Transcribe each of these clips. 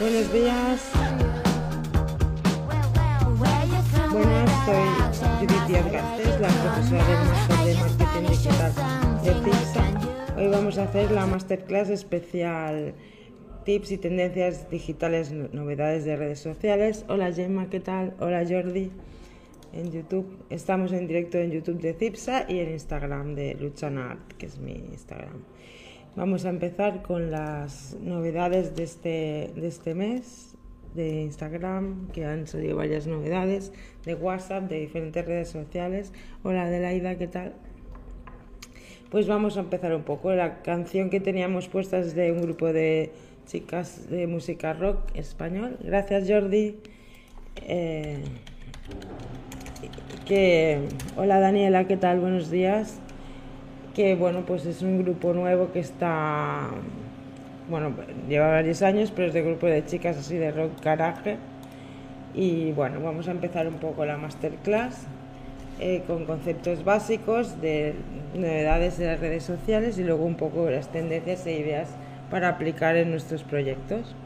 Buenos días. Buenas, soy Judith Díaz Garcés, la profesora del Máster de Marketing Digital de PISA. Hoy vamos a hacer la masterclass especial Tips y tendencias digitales, novedades de redes sociales. Hola Gemma, ¿qué tal? Hola Jordi. En YouTube, estamos en directo en YouTube de Cipsa y en Instagram de Luchanart, que es mi Instagram. Vamos a empezar con las novedades de este, de este mes de Instagram, que han salido varias novedades, de WhatsApp, de diferentes redes sociales. Hola Adelaida, ¿qué tal? Pues vamos a empezar un poco. La canción que teníamos puesta es de un grupo de chicas de música rock español. Gracias Jordi. Eh, que, hola Daniela, ¿qué tal? Buenos días que bueno, pues es un grupo nuevo que está, bueno, lleva varios años, pero es de grupo de chicas así de rock garaje. Y bueno, vamos a empezar un poco la masterclass eh, con conceptos básicos de novedades de las redes sociales y luego un poco las tendencias e ideas para aplicar en nuestros proyectos.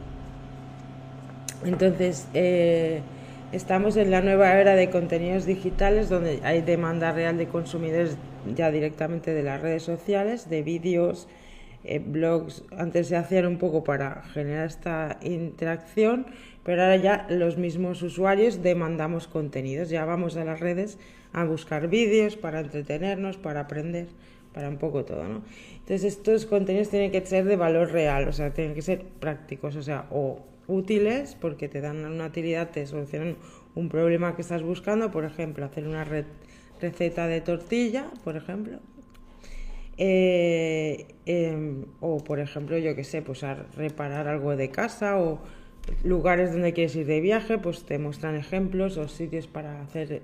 Entonces, eh, Estamos en la nueva era de contenidos digitales donde hay demanda real de consumidores ya directamente de las redes sociales, de vídeos, eh, blogs. Antes se hacían un poco para generar esta interacción, pero ahora ya los mismos usuarios demandamos contenidos. Ya vamos a las redes a buscar vídeos para entretenernos, para aprender, para un poco todo, ¿no? Entonces estos contenidos tienen que ser de valor real, o sea, tienen que ser prácticos, o sea, o útiles porque te dan una utilidad, te solucionan un problema que estás buscando, por ejemplo, hacer una receta de tortilla, por ejemplo. Eh, em, o por ejemplo, yo que sé, pues a reparar algo de casa o lugares donde quieres ir de viaje, pues te muestran ejemplos o sitios para hacer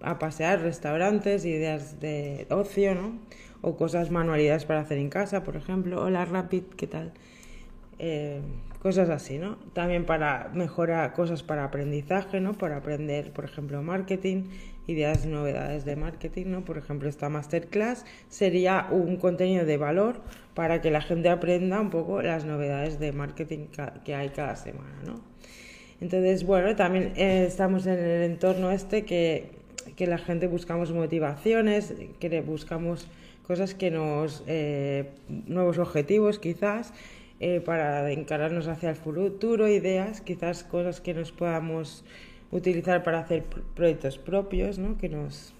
a pasear, restaurantes, ideas de ocio, ¿no? O cosas, manualidades para hacer en casa, por ejemplo. Hola Rapid, ¿qué tal? Eh, cosas así, ¿no? También para mejorar cosas para aprendizaje, ¿no? Para aprender, por ejemplo, marketing, ideas, novedades de marketing, ¿no? Por ejemplo, esta masterclass sería un contenido de valor para que la gente aprenda un poco las novedades de marketing que hay cada semana, ¿no? Entonces, bueno, también eh, estamos en el entorno este que, que la gente buscamos motivaciones, que buscamos cosas que nos... Eh, nuevos objetivos quizás eh, para encararnos hacia el futuro, ideas, quizás cosas que nos podamos utilizar para hacer proyectos propios, ¿no? que nos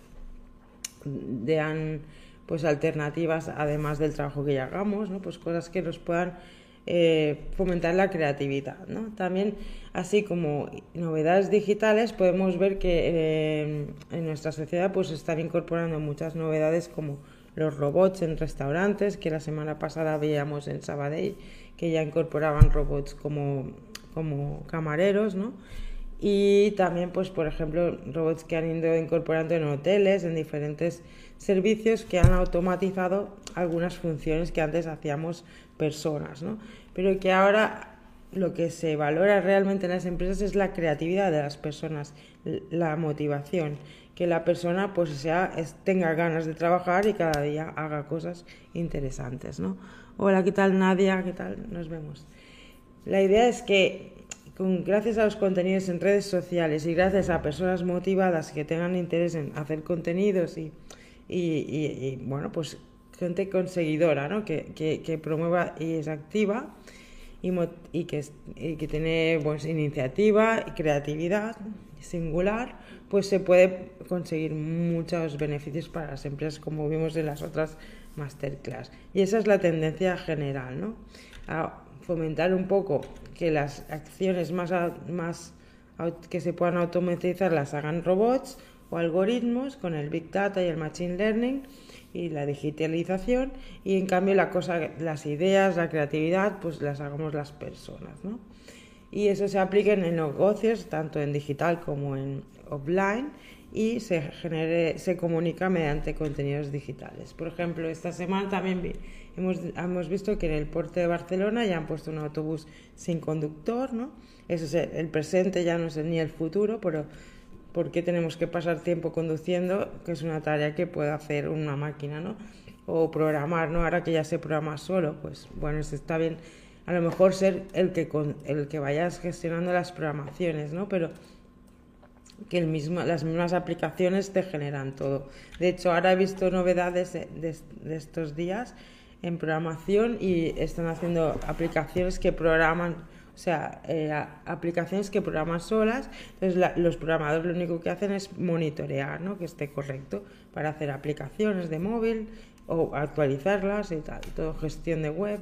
den pues alternativas además del trabajo que ya hagamos, ¿no? pues cosas que nos puedan eh, fomentar la creatividad. ¿no? También, así como novedades digitales, podemos ver que eh, en nuestra sociedad pues están incorporando muchas novedades como los robots en restaurantes, que la semana pasada veíamos en Sabadell, que ya incorporaban robots como, como camareros, ¿no? Y también, pues, por ejemplo, robots que han ido incorporando en hoteles, en diferentes servicios que han automatizado algunas funciones que antes hacíamos personas, ¿no? Pero que ahora lo que se valora realmente en las empresas es la creatividad de las personas, la motivación que la persona pues sea, tenga ganas de trabajar y cada día haga cosas interesantes, ¿no? Hola, ¿qué tal Nadia? ¿Qué tal? Nos vemos. La idea es que con, gracias a los contenidos en redes sociales y gracias a personas motivadas que tengan interés en hacer contenidos y, y, bueno, pues gente conseguidora, ¿no? Que, que, promueva y es activa y, y, que, y que tiene pues, iniciativa y creatividad singular, pues se puede conseguir muchos beneficios para las empresas, como vimos en las otras masterclass. Y esa es la tendencia general, ¿no? Fomentar un poco que las acciones más, que se puedan automatizar las hagan robots o algoritmos con el Big Data y el Machine Learning y la digitalización y en cambio la cosa, las ideas, la creatividad, pues las hagamos las personas. Y eso se aplica en negocios, tanto en digital como en offline y se, genere, se comunica mediante contenidos digitales. Por ejemplo, esta semana también hemos, hemos visto que en el puerto de Barcelona ya han puesto un autobús sin conductor, ¿no? Eso es el presente, ya no es ni el futuro, pero ¿por qué tenemos que pasar tiempo conduciendo? Que es una tarea que puede hacer una máquina, ¿no? O programar, ¿no? Ahora que ya se programa solo, pues bueno, está bien a lo mejor ser el que, con, el que vayas gestionando las programaciones, ¿no? Pero que el mismo, las mismas aplicaciones te generan todo. De hecho, ahora he visto novedades de, de, estos días en programación y están haciendo aplicaciones que programan, o sea, eh, aplicaciones que programan solas. Entonces, los programadores lo único que hacen es monitorear, ¿no? Que esté correcto para hacer aplicaciones de móvil o actualizarlas y tal. Todo gestión de web,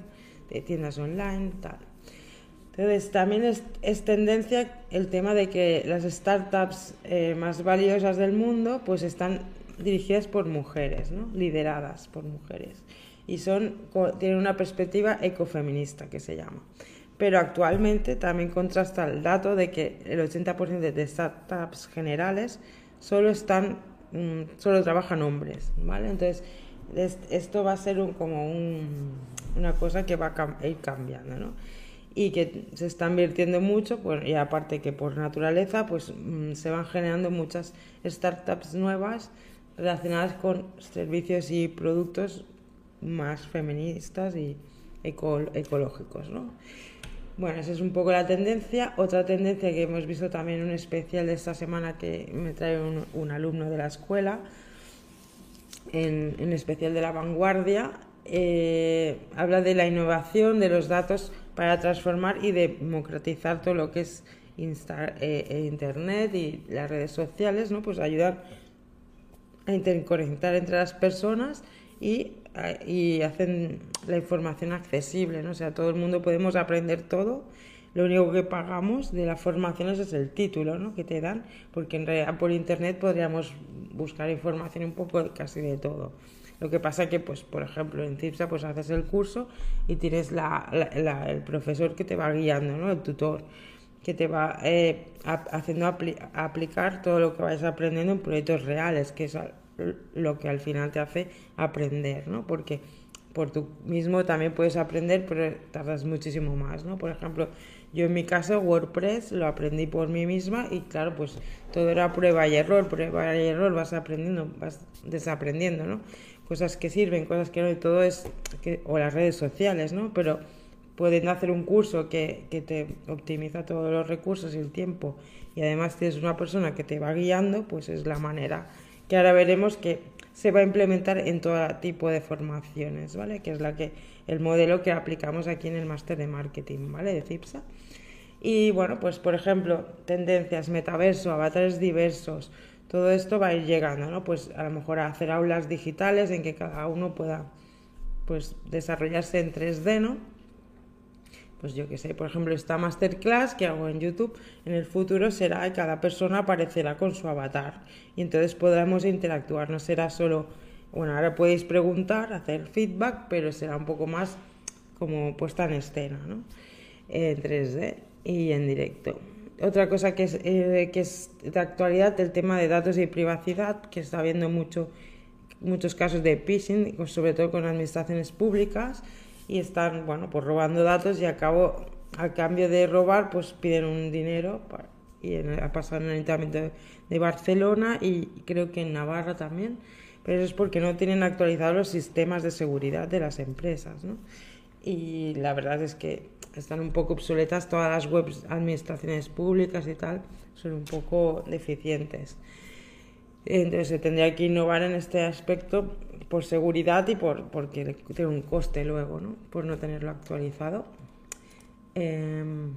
de tiendas online, tal. Entonces, también es, tendencia el tema de que las startups eh, más valiosas del mundo pues están dirigidas por mujeres, ¿no? lideradas por mujeres. Y son, tienen una perspectiva ecofeminista que se llama. Pero actualmente también contrasta el dato de que el 80% de startups generales solo están, mm, solo trabajan hombres, ¿vale? Entonces, esto va a ser como una cosa que va a ir cambiando, ¿no? Y que se está invirtiendo mucho pues, y aparte que por naturaleza pues mm, se van generando muchas startups nuevas relacionadas con servicios y productos más feministas y ecológicos ¿no? bueno esa es un poco la tendencia otra tendencia que hemos visto también en un especial de esta semana que me trae un, alumno de la escuela en, en especial de la vanguardia eh, habla de la innovación de los datos para transformar y democratizar todo lo que es eh, eh, Internet y las redes sociales, ¿no? Pues ayudar a interconectar entre las personas y, y hacen la información accesible, ¿no? O sea, todo el mundo podemos aprender todo. Lo único que pagamos de las formaciones es el título ¿no? que te dan, porque en realidad por internet podríamos buscar información un poco casi de todo. Lo que pasa que, pues, por ejemplo, en CIPSA pues haces el curso y tienes la, el profesor que te va guiando, ¿no? El tutor que te va eh, haciendo aplicar todo lo que vais aprendiendo en proyectos reales, que es lo que al final te hace aprender, ¿no? Porque por tú mismo también puedes aprender, pero tardas muchísimo más, ¿no? Por ejemplo, yo en mi caso WordPress lo aprendí por mí misma y claro, pues todo era prueba y error, prueba y error, vas aprendiendo, vas desaprendiendo, ¿no? Cosas que sirven, cosas que no, y todo es, o las redes sociales, ¿no? Pero pueden hacer un curso que, que te optimiza todos los recursos y el tiempo y además tienes una persona que te va guiando, pues es la manera que ahora veremos que se va a implementar en todo tipo de formaciones, ¿vale? Que es la que el modelo que aplicamos aquí en el máster de marketing, ¿vale? De CIPSA. Y bueno, pues por ejemplo, tendencias, metaverso, avatares diversos, todo esto va a ir llegando, ¿no? Pues a lo mejor a hacer aulas digitales en que cada uno pueda pues desarrollarse en 3D, ¿no? Pues yo qué sé, por ejemplo, esta masterclass que hago en YouTube, en el futuro será que cada persona aparecerá con su avatar y entonces podremos interactuar, no será solo, bueno, ahora podéis preguntar, hacer feedback, pero será un poco más como puesta en escena, ¿no? En 3D y en directo. Otra cosa que es, eh, que es de actualidad, el tema de datos y privacidad, que está habiendo mucho, muchos casos de phishing, sobre todo con administraciones públicas, y están, bueno, pues robando datos y a cabo, a cambio de robar, pues piden un dinero. y ha pasado en el Ayuntamiento de Barcelona y creo que en Navarra también, pero eso es porque no tienen actualizados los sistemas de seguridad de las empresas, ¿no? Y la verdad es que están un poco obsoletas, todas las webs, administraciones públicas y tal, son un poco deficientes. Entonces se tendría que innovar en este aspecto por seguridad y por porque tiene un coste luego, ¿no? Por no tenerlo actualizado. Em,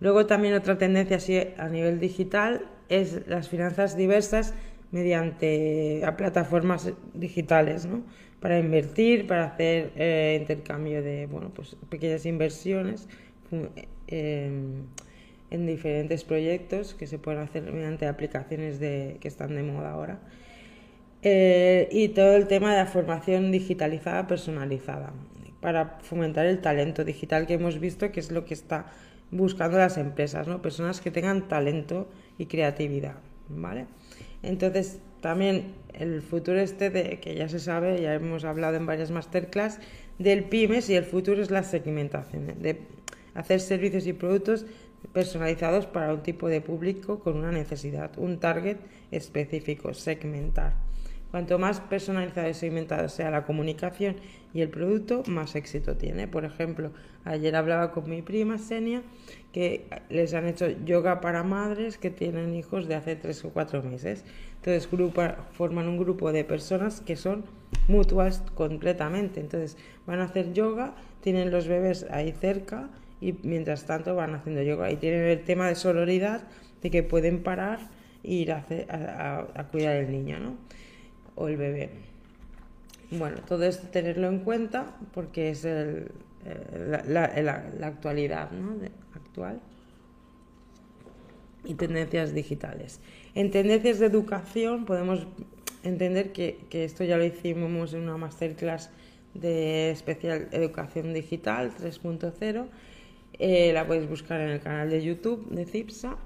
luego también otra tendencia así a nivel digital es las finanzas diversas mediante a plataformas digitales, ¿no? para invertir, para hacer eh, intercambio de bueno, pues pequeñas inversiones em, en diferentes proyectos que se pueden hacer mediante aplicaciones de, que están de moda ahora. Eh, y todo el tema de la formación digitalizada personalizada para fomentar el talento digital que hemos visto que es lo que está buscando las empresas, ¿no? Personas que tengan talento y creatividad, ¿vale? Entonces, también el futuro este de que ya se sabe, ya hemos hablado en varias masterclass del pymes y el futuro es la segmentación, de hacer servicios y productos personalizados para un tipo de público con una necesidad, un target específico, segmentar. Cuanto más personalizado y segmentado sea la comunicación y el producto, más éxito tiene. Por ejemplo, ayer hablaba con mi prima Senia que les han hecho yoga para madres que tienen hijos de hace tres o cuatro meses. Entonces forman un grupo de personas que son mutuas completamente. Entonces van a hacer yoga, tienen los bebés ahí cerca y mientras tanto van haciendo yoga y tienen el tema de sororidad de que pueden parar e ir a, a, cuidar el niño ¿no? O el bebé. Bueno, todo esto tenerlo en cuenta porque es el, eh, la, actualidad ¿no? actual y tendencias digitales. En tendencias de educación podemos entender que, que esto ya lo hicimos en una masterclass de especial educación digital 3.0 eh, la podéis buscar en el canal de YouTube de CIPSA.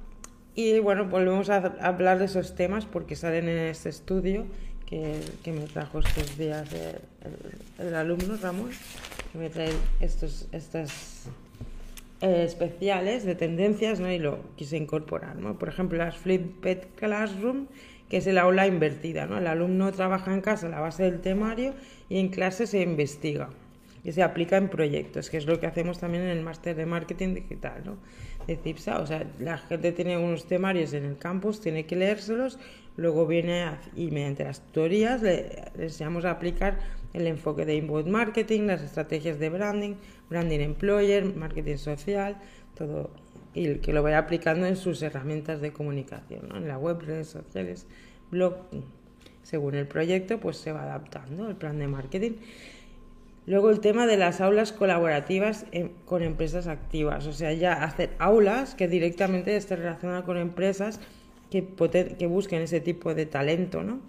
Y bueno, volvemos a hablar de esos temas porque salen en este estudio que, me trajo estos días el, alumno Ramón, que me trae estos, estas eh, especiales de tendencias ¿no? y lo quise incorporar. ¿no? Por ejemplo, las Flipped Classroom, que es el aula invertida. ¿no? El alumno trabaja en casa a la base del temario y en clase se investiga que se aplica en proyectos, que es lo que hacemos también en el máster de marketing digital, ¿no? De CIPSA, o sea, la gente tiene unos temarios en el campus, tiene que leérselos, luego viene y mediante las tutorías le, enseñamos a aplicar el enfoque de inbound marketing, las estrategias de branding, branding employer, marketing social, todo, y que lo vaya aplicando en sus herramientas de comunicación, ¿no? en la web, redes sociales, blog, según el proyecto, pues se va adaptando el plan de marketing. Luego el tema de las aulas colaborativas con empresas activas, o sea, ya hacer aulas que directamente estén relacionadas con empresas que, que busquen ese tipo de talento, ¿no?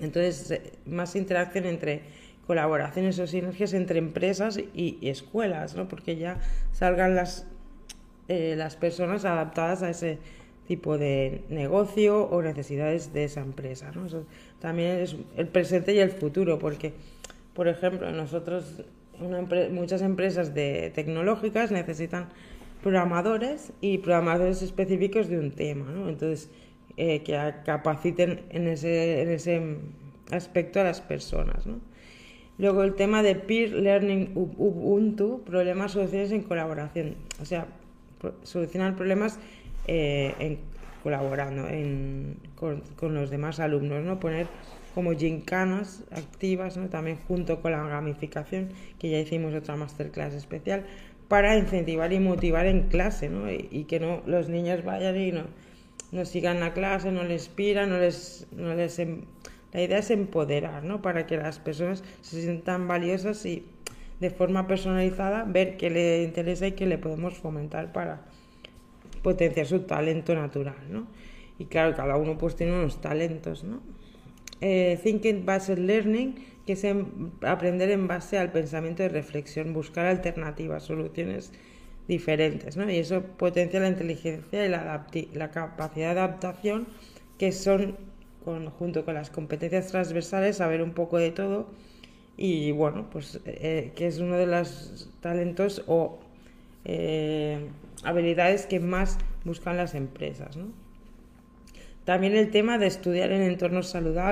Entonces, eh, más interacción entre colaboraciones o sinergias entre empresas y, escuelas, ¿no? Porque ya salgan las, eh, las personas adaptadas a ese tipo de negocio o necesidades de esa empresa, ¿no? También es el presente y el futuro, porque por ejemplo, nosotros, muchas empresas de tecnológicas necesitan programadores y programadores específicos de un tema, ¿no? Entonces, eh, que capaciten en ese, en ese aspecto a las personas, ¿no? Luego el tema de peer learning Ubuntu, problemas, soluciones en colaboración. O sea, solucionar problemas eh, colaborando con, con, los demás alumnos, ¿no? Poner como gincanas activas, también junto con la gamificación, que ya hicimos otra masterclass especial, para incentivar y motivar en clase, ¿no? y, que no los niños vayan y no, no sigan la clase, no les inspiran, no les, no les em, la idea es empoderar, ¿no? Para que las personas se sientan valiosas y de forma personalizada ver qué le interesa y qué le podemos fomentar para potenciar su talento natural, ¿no? Y claro, cada uno pues tiene unos talentos, ¿no? Eh, Thinking Based Learning, que es aprender en base al pensamiento de reflexión, buscar alternativas, soluciones diferentes, ¿no? Y eso potencia la inteligencia y la, capacidad de adaptación, que son, junto con las competencias transversales, saber un poco de todo y, bueno, pues eh, que es uno de los talentos o eh, habilidades que más buscan las empresas, ¿no? También el tema de estudiar en entornos saludables